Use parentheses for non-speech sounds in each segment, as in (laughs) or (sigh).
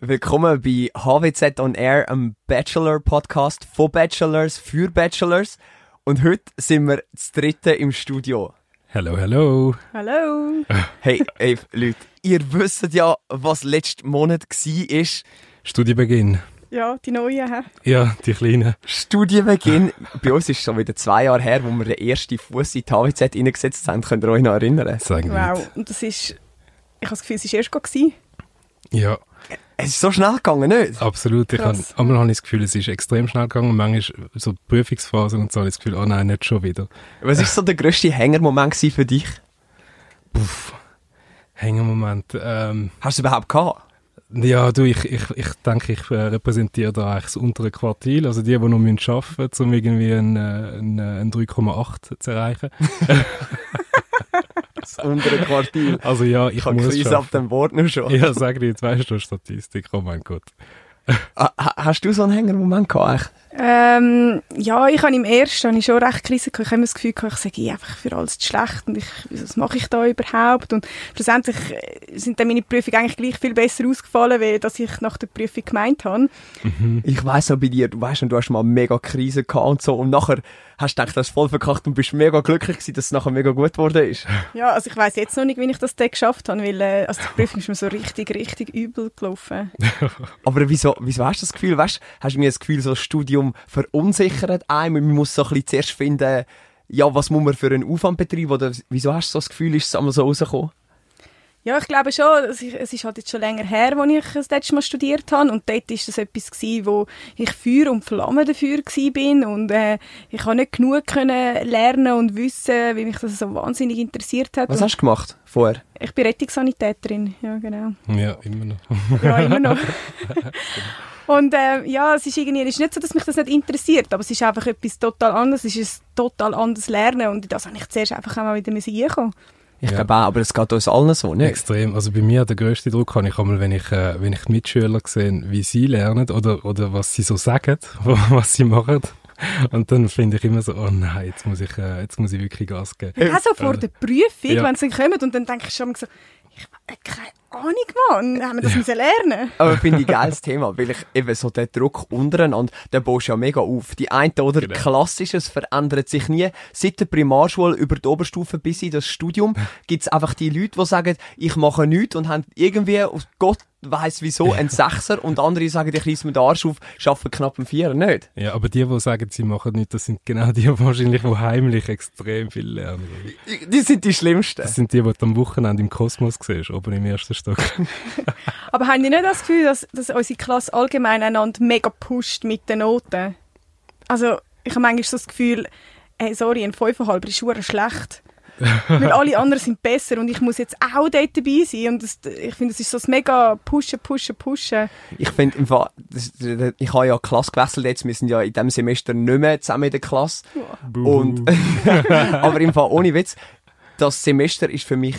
Willkommen bei HWZ on Air, einem Bachelor-Podcast von Bachelors für Bachelors. Und heute sind wir das dritte im Studio. Hallo, hallo. (laughs) Hallo. Hey, ey, Leute, ihr wisst ja, was letzten Monat war. Studienbeginn. Ja, die neuen. hä? Ja, die Kleinen. Studienbeginn. (laughs) Bei uns ist es schon wieder zwei Jahre her, wo wir den ersten Fuß in die HWZ reingesetzt haben. Könnt ihr euch noch erinnern? Sagen. Wow. Und das ist. Ich habe das Gefühl, es war erst gewesen. Ja, Es ist so schnell gegangen, nicht? absolut. Ich Krass. habe, einmal habe ich das Gefühl, es ist extrem schnell gegangen. Manchmal so Prüfungsphasen und so habe ich das Gefühl, oh nein, nicht schon wieder. Was war so der grösste Hängermoment für dich? Puff. Hängermoment. Ähm, Hast du es überhaupt gehabt? ja, du, ich, ich, ich denke, ich äh, repräsentiere da eigentlich das untere Quartil. Also die, die noch müssen arbeiten müssen, um irgendwie ein, äh, ein, äh, ein 3,8 zu erreichen. (laughs) (laughs) Das untere Quartil. (laughs) Also ja, ich Ich habe muss Krise ab dem Wort nur schon. Ja, sag dir, jetzt weißt du Statistik, oh mein Gott. Ah, ha- Hast du so einen Hängermoment gehabt? Ähm, ja, ich habe im ersten habe ich schon recht Krise gehabt. Ich habe immer das Gefühl gehabt, ich sage einfach für alles zu schlecht und ich, was mache ich da überhaupt? Und schlussendlich äh, sind dann meine Prüfungen eigentlich gleich viel besser ausgefallen, wie dass ich nach der Prüfung gemeint habe. Ich weiss auch bei dir, du weißt, du hast mal mega Krise gehabt und so und nachher hast du gedacht, du hast voll verkackt und bist mega glücklich gewesen, dass es nachher mega gut geworden ist. Ja, also ich weiß jetzt noch nicht, wie ich das dann geschafft habe, weil äh, also die Prüfung ist mir so richtig, richtig übel gelaufen. (laughs) Aber wieso, wieso hast du das Gefühl, weißt, hast du mir das Gefühl, so das Studium verunsichert einem, man muss so ein bisschen zuerst finden, ja, was muss man für einen Aufwand betreiben oder wieso hast du so das Gefühl, ist es einmal so rausgekommen? Ja, ich glaube schon. Es ist, halt jetzt schon länger her, als ich das letzte Mal studiert habe. Und dort war das etwas, gewesen, wo ich Feuer und Flamme dafür bin Und äh, ich habe nicht genug können lernen und wissen, wie mich das so wahnsinnig interessiert hat. Was hast du gemacht vorher? ich bin Rettungssanitäterin. Ja, genau. Ja, immer noch. Ja, immer noch. (laughs) Und äh, ja, es ist irgendwie es ist nicht so, dass mich das nicht interessiert, aber es ist einfach etwas total anderes. Es ist ein total anderes Lernen und das habe ich zuerst einfach auch mal wieder müssen reinkommen. Ich Ja. glaube auch, aber es geht uns allen so, nicht? Extrem. Also bei mir der grösste Druck habe ich einmal, wenn ich, äh, wenn ich die Mitschüler sehe, wie sie lernen oder, oder was sie so sagen, (laughs) was sie machen. Und dann finde ich immer so, oh nein, jetzt muss ich, äh, jetzt muss ich wirklich Gas geben. Auch so vor Äh, der Prüfung, ja. wenn sie kommen und dann denke ich schon so, ich habe keine Ahnung, Mann, haben wir das müssen lernen? Aber finde ich ein geiles Thema, weil ich eben so den Druck untereinander, den baust ja mega auf. Die eine oder Genau. Klassisches verändert sich nie. Seit der Primarschule über die Oberstufe bis in das Studium (laughs) gibt es einfach die Leute, die sagen, ich mache nichts und haben irgendwie, aus Gott weiss wieso, einen Sechser und andere sagen, ich reiss mir den Arsch auf, arbeite knapp einen Vierer, nicht? Ja, aber die, die sagen, sie machen nichts, das sind genau die, die wahrscheinlich, die heimlich extrem viel lernen. Die sind die Schlimmsten. Das sind die, die du am Wochenende im Kosmos siehst, oben im ersten Stock. (laughs) Aber haben die nicht das Gefühl, dass, dass unsere Klasse allgemein einander mega pusht mit den Noten? Also, ich habe manchmal so das Gefühl, hey, sorry, ein 5,5 ist schlecht. (laughs) Weil alle anderen sind besser und ich muss jetzt auch dort dabei sein. Und das, ich finde, es ist so das mega pushen, pushen, pushen. Ich finde, im Fall, das, ich habe ja Klasse gewechselt jetzt, wir sind ja in diesem Semester nicht mehr zusammen in der Klasse. Und, (laughs) aber im Fall ohne Witz, das Semester ist für mich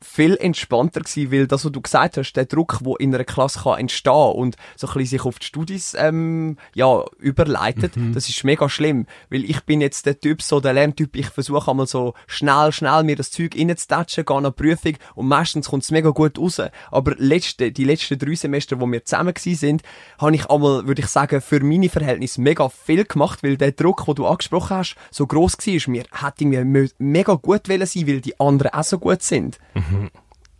viel entspannter gewesen, weil das, was du gesagt hast, der Druck, der in einer Klasse kann entstehen und so ein bisschen sich auf die Studis ähm, ja, überleitet, das ist mega schlimm, weil ich bin jetzt der Typ, so der Lerntyp, ich versuche einmal so schnell, schnell mir das Zeug reinzutatschen, gehe an die Prüfung und meistens kommt es mega gut raus. Aber letzte, die letzten drei Semester, wo wir zusammen sind, habe ich einmal, würde ich sagen, für meine Verhältnisse mega viel gemacht, weil der Druck, den du angesprochen hast, so gross war. Mir hätte mir mega gut sein, weil die anderen auch so gut sind.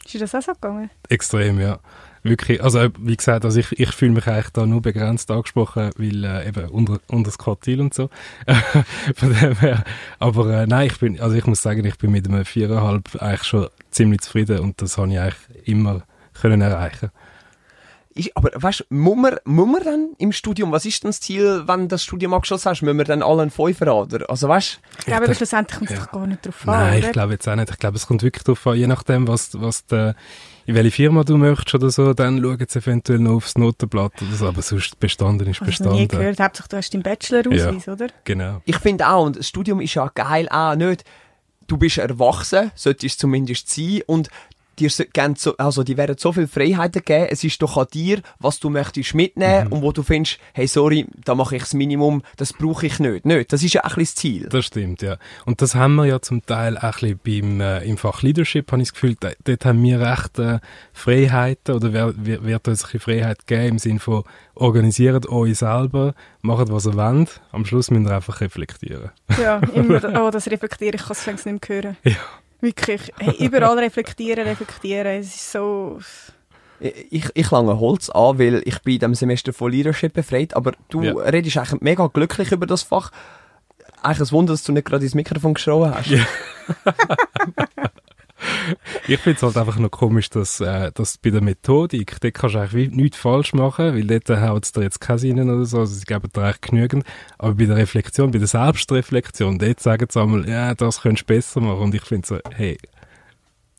Ist dir das auch so gegangen? Extrem, ja. Wirklich, also wie gesagt, also ich, ich fühle mich eigentlich da nur begrenzt angesprochen, weil äh, eben unter, unter das Quartil und so. (laughs) Von dem her. Aber äh, nein, ich bin, also ich muss sagen, ich bin mit einem viereinhalb eigentlich schon ziemlich zufrieden und das habe ich eigentlich immer können erreichen. Ist, aber weißt du, muss man, muss man dann im Studium, was ist denn das Ziel, wenn du das Studium abgeschlossen hast, müssen wir dann alle einen Fünfer haben, oder? Also weißt Ich glaube, aber schlussendlich kommt es ja. doch gar nicht drauf an, Nein, oder? ich glaube jetzt auch nicht. Ich glaube, es kommt wirklich darauf an, je nachdem, was, was de, in welche Firma du möchtest oder so, dann schauen sie eventuell noch aufs Notenblatt oder so, aber sonst bestanden ist Hast du noch nie bestanden. gehört? Hauptsache, du hast deinen Bachelor-Ausweis, oder? Genau. Ich finde auch, und das Studium ist ja geil auch nicht, du bist erwachsen, solltest zumindest sein, und dir so, also die werden so viel Freiheiten geben. Es ist doch an dir, was du möchtest mitnehmen Mhm. und wo du findest, hey, sorry, da mache ich das Minimum, das brauche ich nicht. Nicht. Das ist ja auch ein bisschen das Ziel. Das stimmt, ja. Und das haben wir ja zum Teil auch ein bisschen beim, äh, im Fach Leadership, habe ich das Gefühl, da, dort haben wir recht äh, Freiheiten oder wer, wer, wird uns ein Freiheit geben im Sinne von organisiert euch selber, macht was ihr wollt, am Schluss müsst ihr einfach reflektieren. Ja, (laughs) immer, oh, das reflektiere ich, kann es nicht mehr hören. Ja. Wirklich, hey, überall reflektieren, reflektieren, es ist so... Ich, ich lange Holz an, weil ich bin in diesem Semester von Leadership befreit, aber du Ja. redest eigentlich mega glücklich über das Fach. Eigentlich ein Wunder, dass du nicht gerade ins Mikrofon geschrien hast. Ja. (laughs) (laughs) Ich finde es halt einfach noch komisch, dass, äh, dass bei der Methodik, dort kannst du eigentlich nichts falsch machen, weil dort haut es dir jetzt keine rein oder so, also sie geben dir eigentlich genügend. Aber bei der Reflexion, bei der Selbstreflexion, dort sagen sie einmal, ja, das könntest du besser machen. Und ich finde so, hey,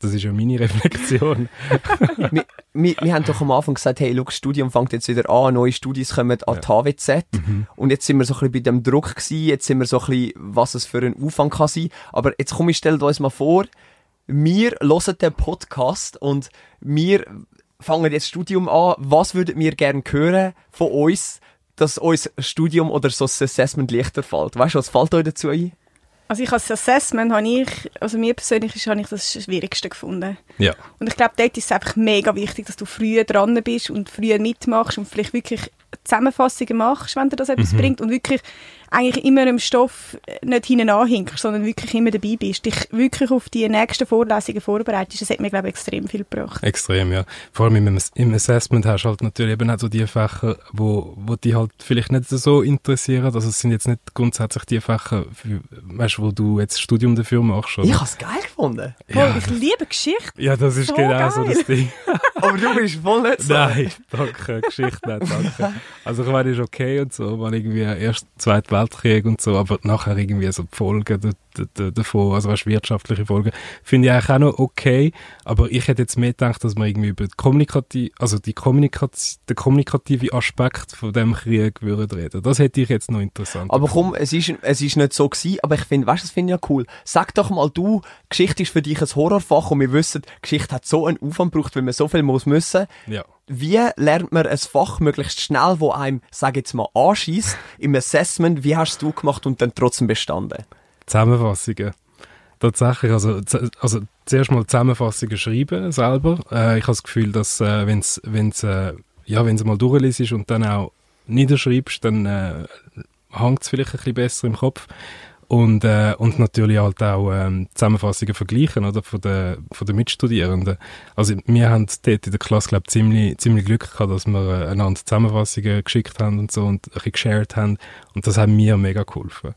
das ist ja meine Reflexion. (laughs) wir, wir, wir haben doch am Anfang gesagt, hey, schau, das Studium fängt jetzt wieder an, neue Studis kommen an die HWZ. Und jetzt sind wir so ein bisschen bei dem Druck gewesen, jetzt sind wir so ein bisschen, was es für ein Aufwand kann sein. Aber jetzt komm, ich stell uns mal vor, wir hören den Podcast und wir fangen jetzt das Studium an. Was würdet ihr gerne hören von uns, dass uns das Studium oder so das Assessment leichter fällt? Weißt du, was fällt euch dazu ein? Also ich als Assessment habe ich, also mir persönlich ist, habe ich das Schwierigste gefunden. ja. Und ich glaube, dort ist es einfach mega wichtig, dass du früher dran bist und früher mitmachst und vielleicht wirklich Zusammenfassungen machst, wenn dir das etwas bringt und wirklich eigentlich immer im Stoff nicht hinten anhinkst, sondern wirklich immer dabei bist, dich wirklich auf die nächsten Vorlesungen vorbereitest. Das hat mir, glaube ich, extrem viel gebracht. Extrem, ja. Vor allem im, im Assessment hast du halt natürlich eben auch so die Fächer, wo, wo die halt vielleicht nicht so interessieren. Also es sind jetzt nicht grundsätzlich die Fächer, für, weißt, wo du jetzt das Studium dafür machst. Oder? Ich habe es geil gefunden. Voll, ich liebe Geschichte. ja, das ist So genau so geil. das Ding. (laughs) Aber du bist voll nicht so. Nein, danke, Geschichte nicht, danke. Also ich meine, ist okay und so, man irgendwie erst Zweiter Weltkrieg und so, aber nachher irgendwie so die Folgen davon, also weißt, wirtschaftliche Folgen, finde ich eigentlich auch noch okay, aber ich hätte jetzt mehr gedacht, dass man irgendwie über die Kommunikativ, also die Kommunikation, den kommunikative Aspekt von dem Krieg würde reden. Das hätte ich jetzt noch interessant. Aber komm, es ist, es ist nicht so gewesen, aber ich finde, weißt du, das finde ich ja cool. Sag doch mal du, Geschichte ist für dich ein Horrorfach und wir wissen, Geschichte hat so einen Aufwand gebraucht, weil man so viel muss müssen. ja. Wie lernt man ein Fach möglichst schnell, wo einem, sag jetzt mal, anschießt im Assessment? Wie hast du gemacht und dann trotzdem bestanden? Zusammenfassungen. Tatsächlich, also, also zuerst mal Zusammenfassungen schreiben selber. Äh, ich habe das Gefühl, dass äh, wenn es wenn's, äh, ja, wenn's mal durchliest und dann auch niederschreibst, dann äh, hängt es vielleicht ein bisschen besser im Kopf. Und, äh, und natürlich halt auch ähm, Zusammenfassungen vergleichen oder, von den von den Mitstudierenden. Also wir haben dort in der Klasse glaub, ziemlich, ziemlich Glück gehabt, dass wir äh, einander Zusammenfassungen geschickt haben und so und ein bisschen geshared haben. Und das hat mir mega geholfen.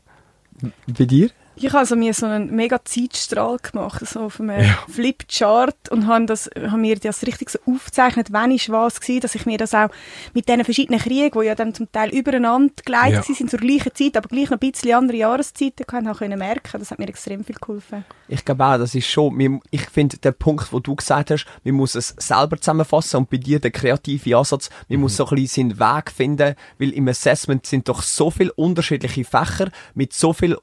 Bei dir? Ich habe also mir so einen mega Zeitstrahl gemacht, so auf einem Ja. Flipchart und habe, das, habe mir das richtig so aufgezeichnet, wann ist was gewesen, dass ich mir das auch mit diesen verschiedenen Kriegen, die ja dann zum Teil übereinander geleitet Ja. sind zur gleichen Zeit, aber gleich noch ein bisschen andere Jahreszeiten gehabt, habe können merken. Das hat mir extrem viel geholfen. Ich glaube auch, das ist schon, ich finde, der Punkt, wo du gesagt hast, man muss es selber zusammenfassen und bei dir der kreative Ansatz, man muss so ein bisschen seinen Weg finden, weil im Assessment sind doch so viele unterschiedliche Fächer mit so viel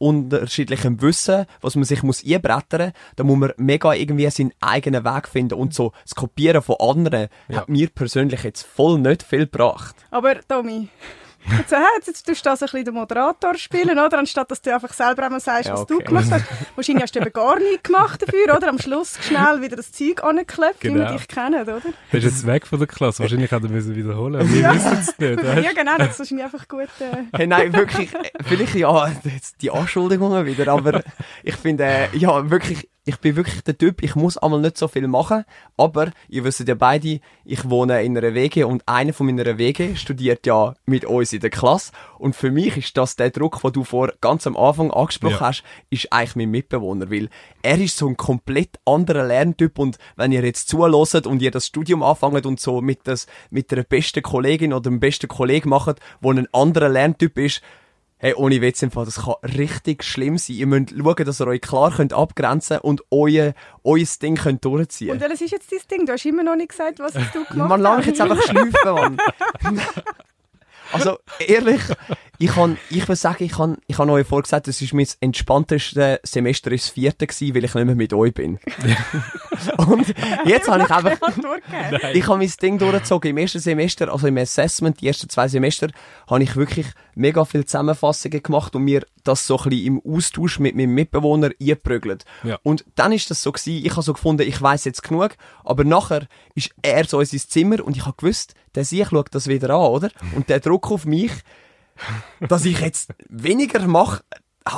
unterschiedlichem Wissen, was man sich muss einbrettern, da muss man mega irgendwie seinen eigenen Weg finden und so das Kopieren von anderen Ja. hat mir persönlich jetzt voll nicht viel gebracht. Aber Tommy, (laughs) jetzt, äh, jetzt tust du das ein bisschen den Moderator spielen, oder? Anstatt dass du einfach selber einmal sagst, Ja, was okay. du gemacht hast. (laughs) Wahrscheinlich hast du eben gar nichts gemacht dafür, oder? Am Schluss schnell wieder das Zeug angeklopft, wie Genau. wir dich kennen, oder? Der ist jetzt weg von der Klasse. Wahrscheinlich hat er müssen wiederholen. Wir wissen es nicht. (laughs) Weißt? Ja, genau, das ist wahrscheinlich einfach gut. Äh, Hey, nein, wirklich, äh, vielleicht ja, jetzt die Anschuldigungen wieder, aber ich finde, äh, ja, wirklich, ich bin wirklich der Typ, ich muss einmal nicht so viel machen, aber ihr wisst ja beide, ich wohne in einer WG und einer von meiner WG studiert ja mit uns in der Klasse und für mich ist das der Druck, den du vor ganz am Anfang angesprochen Ja. hast, ist eigentlich mein Mitbewohner, weil er ist so ein komplett anderer Lerntyp und wenn ihr jetzt zuhört und ihr das Studium anfangt und so mit, das, mit der besten Kollegin oder dem besten Kollegen macht, wo ein anderer Lerntyp ist, Hey, ohne Witz im Fall, das kann richtig schlimm sein. Ihr müsst schauen, dass ihr euch klar könnt abgrenzen und euer, euer Ding könnt durchziehen und welches ist jetzt dein Ding? Du hast immer noch nicht gesagt, was du (laughs) gemacht Man lass mich hast. jetzt einfach schleifen, Mann. (laughs) Also, ehrlich, ich kann, ich will sagen, ich kann, ich habe euch vorgesagt, das ist mein entspannteste Semester ist das vierte gewesen, weil ich nicht mehr mit euch bin. und jetzt habe ich (laughs) einfach, ich habe mein Ding durchgezogen. Im ersten Semester, also im Assessment, die ersten zwei Semester, habe ich wirklich mega viele Zusammenfassungen gemacht und mir das so ein bisschen im Austausch mit meinem Mitbewohner eingeprügelt. Ja. Und dann ist das so gewesen, ich habe so gefunden, ich weiß jetzt genug, aber nachher ist er so in sein Zimmer und ich habe gewusst, der sich schaut das wieder an, oder? Und der Druck auf mich, dass ich jetzt weniger mache,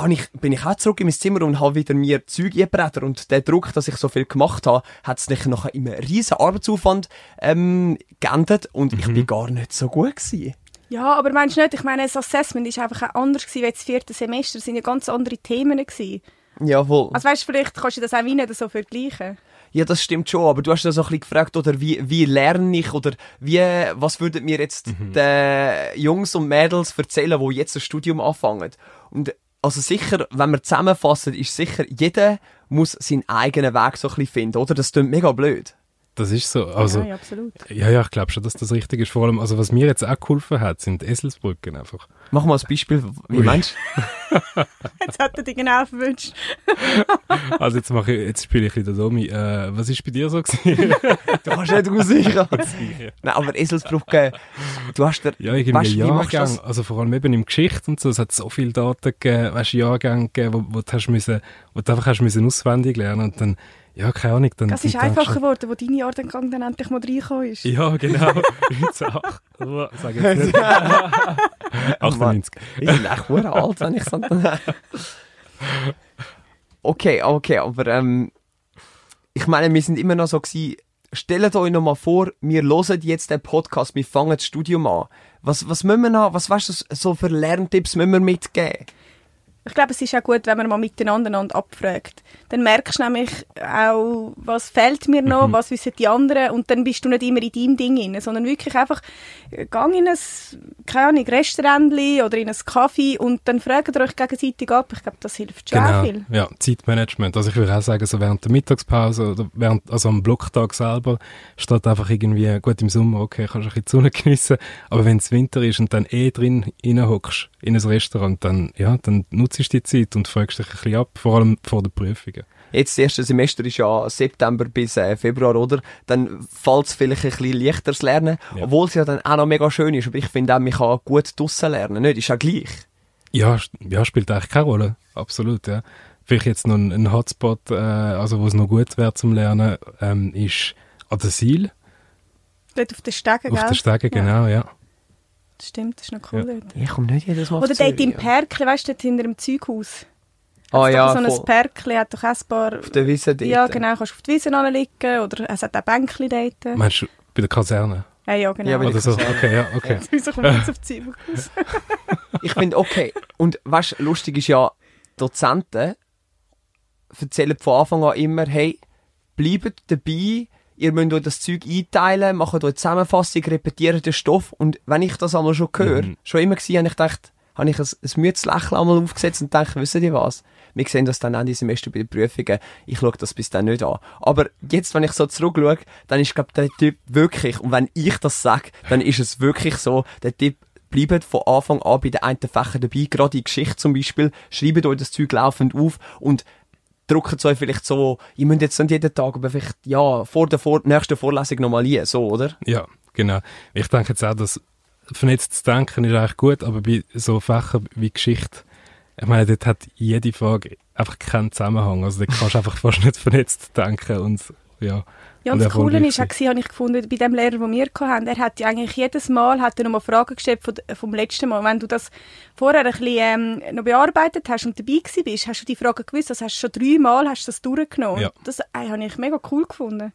ich, bin ich auch zurück in mein Zimmer und habe wieder mir Zeug eingebrettert. Und der Druck, dass ich so viel gemacht habe, hat es nicht nachher in einem riesen Arbeitsaufwand ähm, geändert und ich bin gar nicht so gut gewesen. Ja, aber meinst du nicht, ich meine, das Assessment war einfach auch anders gewesen, als das vierte Semester. Es waren ja ganz andere Themen. Gewesen. Jawohl. Also weißt du, vielleicht kannst du das auch wie nicht so vergleichen. Ja, das stimmt schon, aber du hast ja so ein bisschen gefragt, oder wie, wie lerne ich, oder wie, was würden mir jetzt die Jungs und Mädels erzählen, die jetzt das Studium anfangen? Und also sicher, wenn wir zusammenfassen, ist sicher, jeder muss seinen eigenen Weg so ein bisschen finden, oder? Das klingt mega blöd. Das ist so. Also, ja, ja, absolut. ja, ja, ich glaube schon, dass das richtig ist. Vor allem, also was mir jetzt auch geholfen hat, sind Eselsbrücken einfach. Mach mal ein Beispiel, wie Ui. meinst (laughs) Jetzt hat er dich genau verwünscht. (laughs) Also jetzt mache ich, jetzt spiele ich wieder Domi. Äh, was ist bei dir so gewesen? du? (laughs) Du kannst nicht raussichern. Nein, aber Eselsbrücke, du hast der, Ja, irgendwie Weißt du, du Jahrgang, also vor allem eben im Geschichte und so, es hat so viele Daten gegeben, weißt du, Jahrgänge gegeben, wo, wo du hast müssen, wo du einfach hast müssen auswendig lernen und dann, ja, keine Ahnung, dann... Das ist einfacher geworden, wo dein Jahrgang dann endlich mal reingekommen ist. Ja, genau. 1908. Oh, sag jetzt nicht. (laughs) 98. Ich bin echt hure alt, wenn ich so... okay, okay, aber ähm, ich meine, wir sind immer noch so gewesen, stellt euch noch mal vor, wir hören jetzt den Podcast, wir fangen das Studium an. Was, was müssen wir noch, was weißt du, so für Lerntipps müssen wir mitgeben? Ich glaube, es ist auch gut, wenn man mal miteinander einander abfragt. Dann merkst du nämlich auch, was fehlt mir noch, was wissen die anderen und dann bist du nicht immer in deinem Ding drin, sondern wirklich einfach, äh, gang in ein, keine Ahnung, Restaurant oder in ein Kaffee und dann fragt ihr euch gegenseitig ab. Ich glaube, das hilft schon Genau, viel. ja, Zeitmanagement. Also ich würde auch sagen, so während der Mittagspause oder während, also am Blocktag selber, statt einfach irgendwie, gut im Sommer, okay, kannst du ein bisschen die Sonne geniessen, aber wenn es Winter ist und dann eh drin reinhockst in ein Restaurant, dann, ja, dann nutzt du die Zeit und fragst dich ein bisschen ab, vor allem vor den Prüfungen. Jetzt, das erste Semester ist ja September bis äh, Februar, oder? Dann fällt es vielleicht ein bisschen leichter das Lernen, Ja. obwohl es ja dann auch noch mega schön ist. Aber ich finde auch, man kann gut draussen lernen, nicht? Ist ja gleich. Ja, ja, spielt eigentlich keine Rolle. Absolut, ja. Vielleicht jetzt noch ein, ein Hotspot, äh, also wo es noch gut wäre zum Lernen, ähm, ist an der Siel, Dort auf den Stegen, auf gell? der Stege, Ja. genau, ja. Das stimmt, das ist noch cool Ja. dort. Ich komme nicht jedes Mal Oder dort im. Perkli, weißt du, dort hinter dem Zeughaus. Ah Hat's ja, so ein Perkli hat doch ein paar... Auf der Wiese dort. Ja, genau, kannst du auf die Wiese liegen oder es hat auch Bänkchen dort. Meinst du bei der Kaserne? Ja, ja, genau. Ja, Oder so? Okay, ja, okay. Wieso kommt jetzt auf die Zeughaus? (laughs) Ich finde, okay. Und weißt du, lustig ist ja, Dozenten erzählen von Anfang an immer, hey, bleibt dabei, ihr müsst euch das Zeug einteilen, macht euch Zusammenfassung, repetiert den Stoff. Und wenn ich das einmal schon höre, Mhm. schon immer gesehen, habe ich gedacht, habe ich ein, ein müdes Lächeln einmal aufgesetzt und dachte, wisst ihr was? Wir sehen das dann Ende Semester bei den Prüfungen. Ich schaue das bis dann nicht an. Aber jetzt, wenn ich so zurückschaue, dann ist, glaube der Typ wirklich, und wenn ich das sage, dann ist es wirklich so, der Typ bleibt von Anfang an bei den einen Fächern dabei, gerade in Geschichte zum Beispiel, schreibt euch das Zeug laufend auf und druckt es euch vielleicht so, ihr müsst jetzt nicht jeden Tag, aber vielleicht, ja, vor der vor nächsten Vorlesung nochmal ein, so, oder? Ja, genau. Ich denke jetzt auch, dass vernetzt zu denken ist eigentlich gut, aber bei so Fächern wie Geschichte, ich meine, dort hat jede Frage einfach keinen Zusammenhang. Also dort kannst du einfach fast nicht vernetzt denken und ja. Ja, Und und das Coole ist, auch, gewesen, habe ich gefunden, bei dem Lehrer, den wir hatten, er hat ja eigentlich jedes Mal hat er nochmal Fragen gestellt von, vom letzten Mal. Wenn du das vorher ein bisschen ähm, noch bearbeitet hast und dabei gewesen bist, hast du die Fragen gewusst, das hast du schon dreimal hast du das durchgenommen. Ja. Das äh, habe ich mega cool gefunden.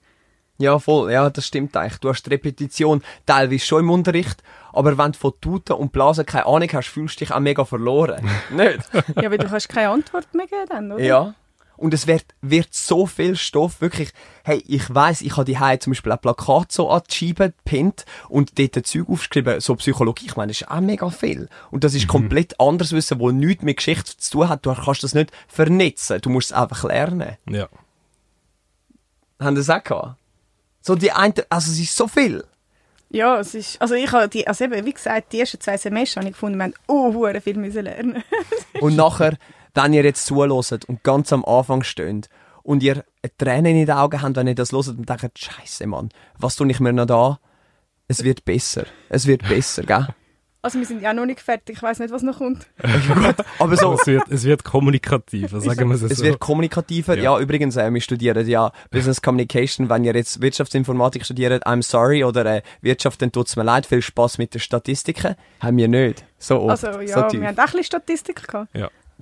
Ja, voll, ja, das stimmt eigentlich. Du hast die Repetition teilweise schon im Unterricht, aber wenn du von Tuten und Blasen keine Ahnung hast, fühlst du dich auch mega verloren. (laughs) nicht? Ja, weil du kannst keine Antwort mehr geben dann, oder? Ja. Und es wird, wird so viel Stoff, wirklich, hey, ich weiss, ich habe die zum Beispiel ein Plakat so an die Scheibe gepinnt und dort ein Zeug aufgeschrieben, so Psychologie, ich meine, das ist auch mega viel. Und das ist komplett anderes Wissen, wo nichts mit Geschichte zu tun hat. Du kannst das nicht vernetzen, du musst es einfach lernen. Ja. Haben das auch gehabt? So die eine, also es ist so viel. Ja, es ist, also ich habe die, also eben, wie gesagt, die ersten zwei Semester habe ich gefunden, wir haben oh, viel müssen lernen. Und nachher, wenn ihr jetzt zuhört und ganz am Anfang steht und ihr Tränen in den Augen habt, wenn ihr das hört und denkt, Scheiße, Mann, was tue ich mir noch da? Es wird besser. Es wird besser, gell? (laughs) Also wir sind ja noch nicht fertig, ich weiß nicht, was noch kommt. (laughs) Aber so, es wird, es wird kommunikativer, sagen wir es es so. wird kommunikativer. Ja, Ja. übrigens, äh, wir studieren ja Business Communication. Wenn ihr jetzt Wirtschaftsinformatik studiert, I'm sorry, oder äh, Wirtschaft, dann tut's mir leid. Viel Spaß mit den Statistiken. Haben wir nicht. So oft, Also so ja, tief. wir haben auch ein bisschen Statistik gehabt.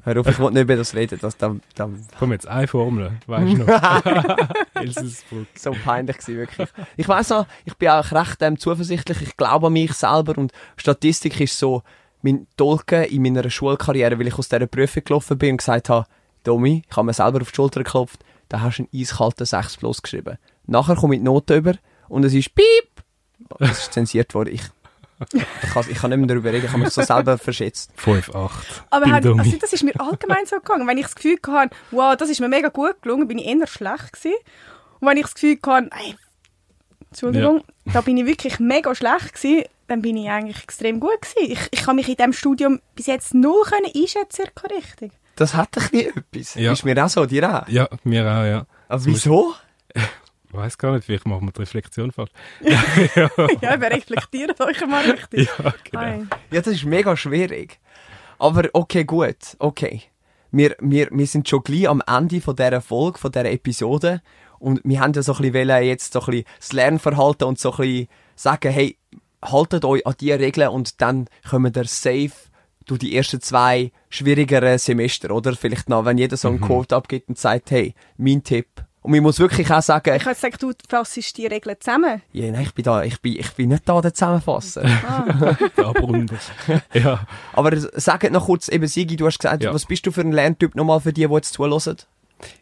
Hör auf, ich will nicht über das reden. Das, das, das, Komm jetzt, eine Formel, weißt du noch? (laughs) Elsensbrück. so peinlich gewesen, wirklich. Ich weiss noch, ich bin auch recht ähm, zuversichtlich. Ich glaube an mich selber und Statistik ist so mein Tolken in meiner Schulkarriere, weil ich aus dieser Prüfung gelaufen bin und gesagt habe, Domi, ich habe mir selber auf die Schulter geklopft, da hast du einen eiskalten 6 plus geschrieben. Nachher komme ich die Note über und es ist Piep! Es ist zensiert worden. Ich, (laughs) ich, kann, ich kann nicht mehr darüber reden, ich habe mich so selber verschätzt. 5, 8. Aber hat, also das ist mir allgemein so gegangen. Wenn ich das Gefühl hatte, wow, das ist mir mega gut gelungen, bin ich eher schlecht gewesen. Und wenn ich das Gefühl hatte, ey, Entschuldigung, da bin ich wirklich mega schlecht gewesen, dann bin ich eigentlich extrem gut gewesen. Ich, ich kann mich in diesem Studium bis jetzt null können einschätzen, circa richtig. Das hat ein bisschen etwas. Ja. Ist mir auch so, dir auch. Ja, mir auch, ja. Also, wieso? (laughs) Ich weiß gar nicht, vielleicht machen wir die Reflexion falsch. (laughs) ja, (laughs) wir reflektieren euch mal richtig. Ja, genau. Ja, das ist mega schwierig. Aber okay, gut, okay. Wir, wir, wir sind schon gleich am Ende von dieser Folge, von dieser Episode. Und wir haben ja so ein bisschen wollen, jetzt so ein bisschen das Lernverhalten und so ein bisschen sagen, hey, haltet euch an die Regeln und dann kommen wir safe durch die ersten zwei schwierigeren Semester, oder? Vielleicht noch, wenn jeder so einen Quote abgibt und sagt, hey, mein Tipp. Und man muss wirklich auch sagen, Ich habe gesagt, du fassest die Regeln zusammen. ja, nein, ich bin da, ich bin, ich bin nicht da, der Zusammenfassen. Der Abrunder. (laughs) (laughs) ja. Aber sagt noch kurz, eben Sigi, du hast gesagt, Ja. was bist du für ein Lerntyp nochmal für die, die jetzt zuhören?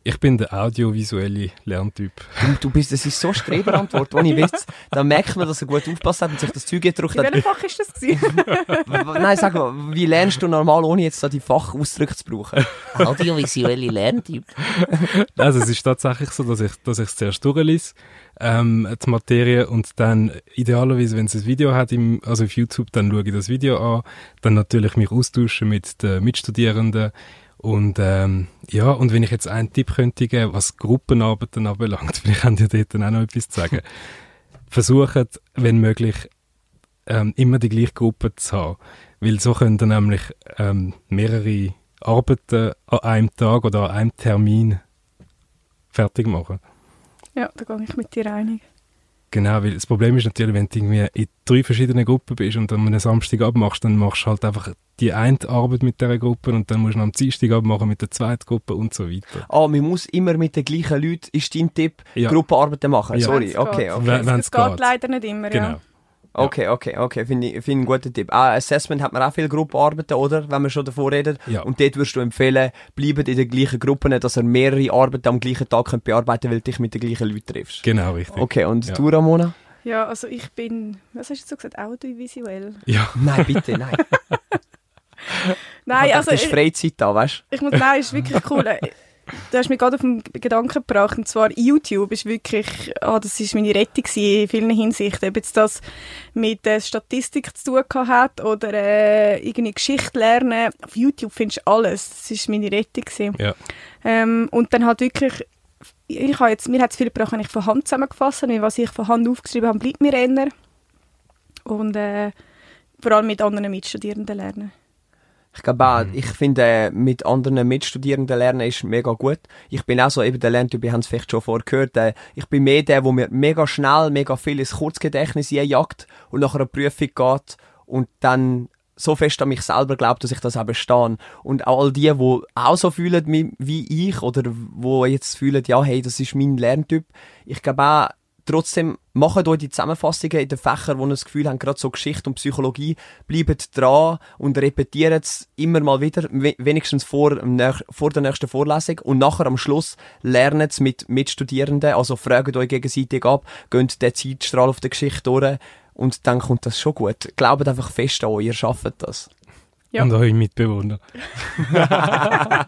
Ich bin der audiovisuelle Lerntyp. Du, du bist, das ist so eine Streberantwort, ohne Witz. Da merkt man, dass er gut aufpasst hat und sich das Zeug gedruckt In hat. welchem Fach ist das Nein, sag mal, wie lernst du normal, ohne jetzt da die Fachausdrücke zu brauchen? Audiovisuelle Lerntyp. Also es ist tatsächlich so, dass ich dass ich es zuerst durchlese, ähm, die Materie und dann idealerweise, wenn es ein Video hat, im, also auf YouTube, dann schaue ich das Video an, dann natürlich mich austauschen mit den Mitstudierenden und ähm, ja, und wenn ich jetzt einen Tipp könnte geben, was Gruppenarbeiten anbelangt, (laughs) vielleicht haben die dort dann auch noch etwas zu sagen, (laughs) versucht, wenn möglich, ähm, immer die gleiche Gruppe zu haben, weil so können dann nämlich ähm, mehrere Arbeiten an einem Tag oder an einem Termin fertig machen. ja, da gehe ich mit dir einig. Genau, weil das Problem ist natürlich, wenn du irgendwie in drei verschiedenen Gruppen bist und dann am Samstag abmachst, dann machst du halt einfach die eine Arbeit mit dieser Gruppe und dann musst du am Dienstag abmachen mit der zweiten Gruppe und so weiter. Ah, man muss immer mit den gleichen Leuten, ist dein Tipp, Ja. Gruppenarbeiten machen? Ja. Sorry, okay, okay. Wenn- geht geht. leider nicht immer, Genau. ja. Okay, okay, okay, finde ich, find ich einen guten Tipp. Auch Assessment hat man auch viel Gruppenarbeiten, oder? Wenn wir schon davor reden. Ja. Und dort würdest du empfehlen, bleibt in den gleichen Gruppen, dass ihr mehrere Arbeiten am gleichen Tag könnt bearbeiten weil du dich mit den gleichen Leuten triffst. Genau, richtig. Okay, und Ja. du, Ramona? Ja, also ich bin, was hast du so gesagt, audiovisuell? Ja, Nein, bitte, nein. (laughs) Nein, ich also das ist ich, Freizeit da, weißt ich muss, nein, ist wirklich cool. Du hast mich gerade auf den Gedanken gebracht, und zwar YouTube ist wirklich, ah, das ist meine Rettung in vielen Hinsichten. Ob jetzt das mit äh, Statistik zu tun hat oder äh, irgendwie Geschichte lernen. Auf YouTube findest du alles. Das ist meine Rettung. Ja. Ähm, und dann halt wirklich, ich habe jetzt, mir hat es viel gebracht, wenn ich von Hand zusammengefasst habe, was ich von Hand aufgeschrieben habe, bleibt mir eher. Und äh, vor allem mit anderen Mitstudierenden lernen. Ich glaube auch, ich finde, äh, mit anderen Mitstudierenden lernen ist mega gut. Ich bin auch so eben der Lerntyp, wir haben es vielleicht schon vorher gehört, äh, ich bin mehr der, wo mir mega schnell, mega viel ins Kurzgedächtnis jagt und nach einer Prüfung geht und dann so fest an mich selber glaubt, dass ich das auch bestehe. Und auch all die, die auch so fühlen wie, wie ich oder wo jetzt fühlen, ja, hey, das ist mein Lerntyp. Ich glaube auch, trotzdem macht euch die Zusammenfassungen in den Fächern, wo ihr das Gefühl habt, gerade so Geschichte und Psychologie, bleibt dran und repetiert es immer mal wieder, we- wenigstens vor, vor der nächsten Vorlesung und nachher am Schluss lernt es mit Mitstudierenden, also fragt euch gegenseitig ab, geht den Zeitstrahl auf der Geschichte durch und dann kommt das schon gut. Glaubt einfach fest an euch, ihr schafft das. Ja. und eure Mitbewohner. (laughs)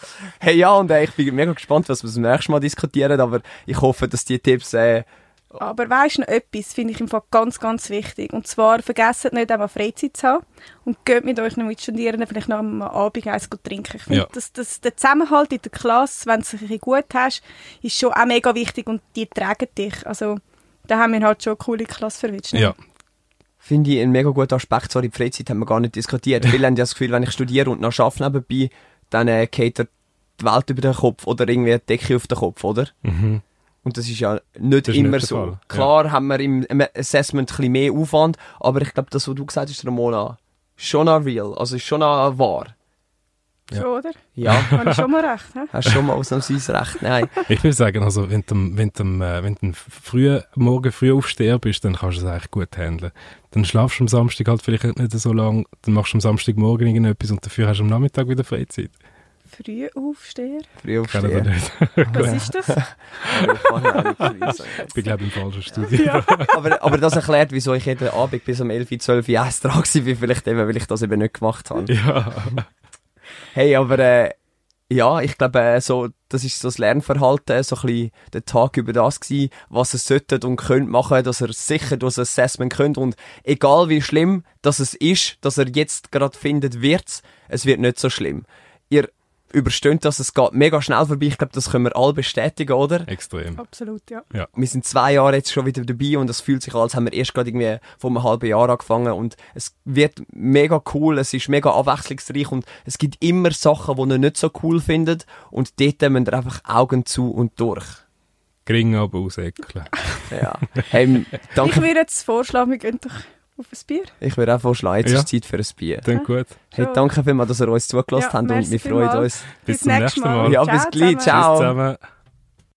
(laughs) Hey, ja, und äh, ich bin mega gespannt, was wir das nächste Mal diskutieren, aber ich hoffe, dass die Tipps äh, Aber weisst du noch etwas, finde ich im Fall ganz, ganz wichtig. Und zwar, vergesst nicht einmal Freizeit zu haben und geht mit euren Mitstudierenden vielleicht nach einem Abend eins gut trinken. Ich finde, Ja. dass, dass der Zusammenhalt in der Klasse, wenn du es ein bisschen gut hast, ist schon auch mega wichtig und die tragen dich. Also, da haben wir halt schon eine coole Klasse verwitscht. ne? Ja, Finde ich einen mega guten Aspekt. Sorry, die Freizeit haben wir gar nicht diskutiert. (laughs) Viele haben ja das Gefühl, wenn ich studiere und noch arbeite nebenbei, dann äh, geht dir die Welt über den Kopf oder irgendwie eine Decke auf den Kopf, oder? mhm. Und das ist ja nicht ist immer nicht so. Fall, Klar haben wir im Assessment ein bisschen mehr Aufwand, aber ich glaube, das, was du gesagt hast, Ramona, schon noch real, also ist schon noch wahr. Ja. Schon, oder? Ja, Habe ich schon mal recht. hä? hast schon mal ausnahmsweise recht. Nein. Ich will sagen, also wenn du, wenn du, äh, wenn du früh, morgen früh aufstehen bist, dann kannst du es eigentlich gut handeln. Dann schlafst du am Samstag halt vielleicht nicht so lange, dann machst du am Samstagmorgen irgendetwas und dafür hast du am Nachmittag wieder Freizeit. Früh aufstehen. Früh Kann er aufstehen. nicht. (laughs) Was ist das? (laughs) Ich kann ja nicht früh sagen. Ich bin, glaube ich, im falschen Studio. aber, aber das erklärt, wieso ich jeden Abend bis um 11, 12 Uhr erst dran war, vielleicht eben, weil ich das eben nicht gemacht habe. Ja. Hey, aber äh, ja, ich glaube, äh, so, das ist so das Lernverhalten, so ein bisschen der Tag über das gewesen, was ihr solltet und könnt machen, dass ihr sicher das Assessment könnt und egal wie schlimm das es ist, dass ihr jetzt gerade findet, wird's, es wird nicht so schlimm. Ihr übersteht das, es geht mega schnell vorbei, ich glaube, das können wir alle bestätigen, oder? Extrem. Absolut, ja. wir sind zwei Jahre jetzt schon wieder dabei und es fühlt sich an, als haben wir erst gerade irgendwie vor einem halben Jahr angefangen und es wird mega cool, es ist mega abwechslungsreich und es gibt immer Sachen, die ihr nicht so cool findet und dort müsst ihr einfach Augen zu und durch. Gering aber ausäckeln. Ja. Hey, Ich danke. würde jetzt vorschlagen, wir gehen doch auf ein Bier. Ich würde auch vorschlagen, jetzt Ja. ist Zeit für ein Bier. Dann gut. Hey, danke vielmals, dass ihr uns zugelassen Ja, habt und wir freuen uns. Bis zum nächsten Mal. Ja, bis gleich. Ciao. Tschüss zusammen.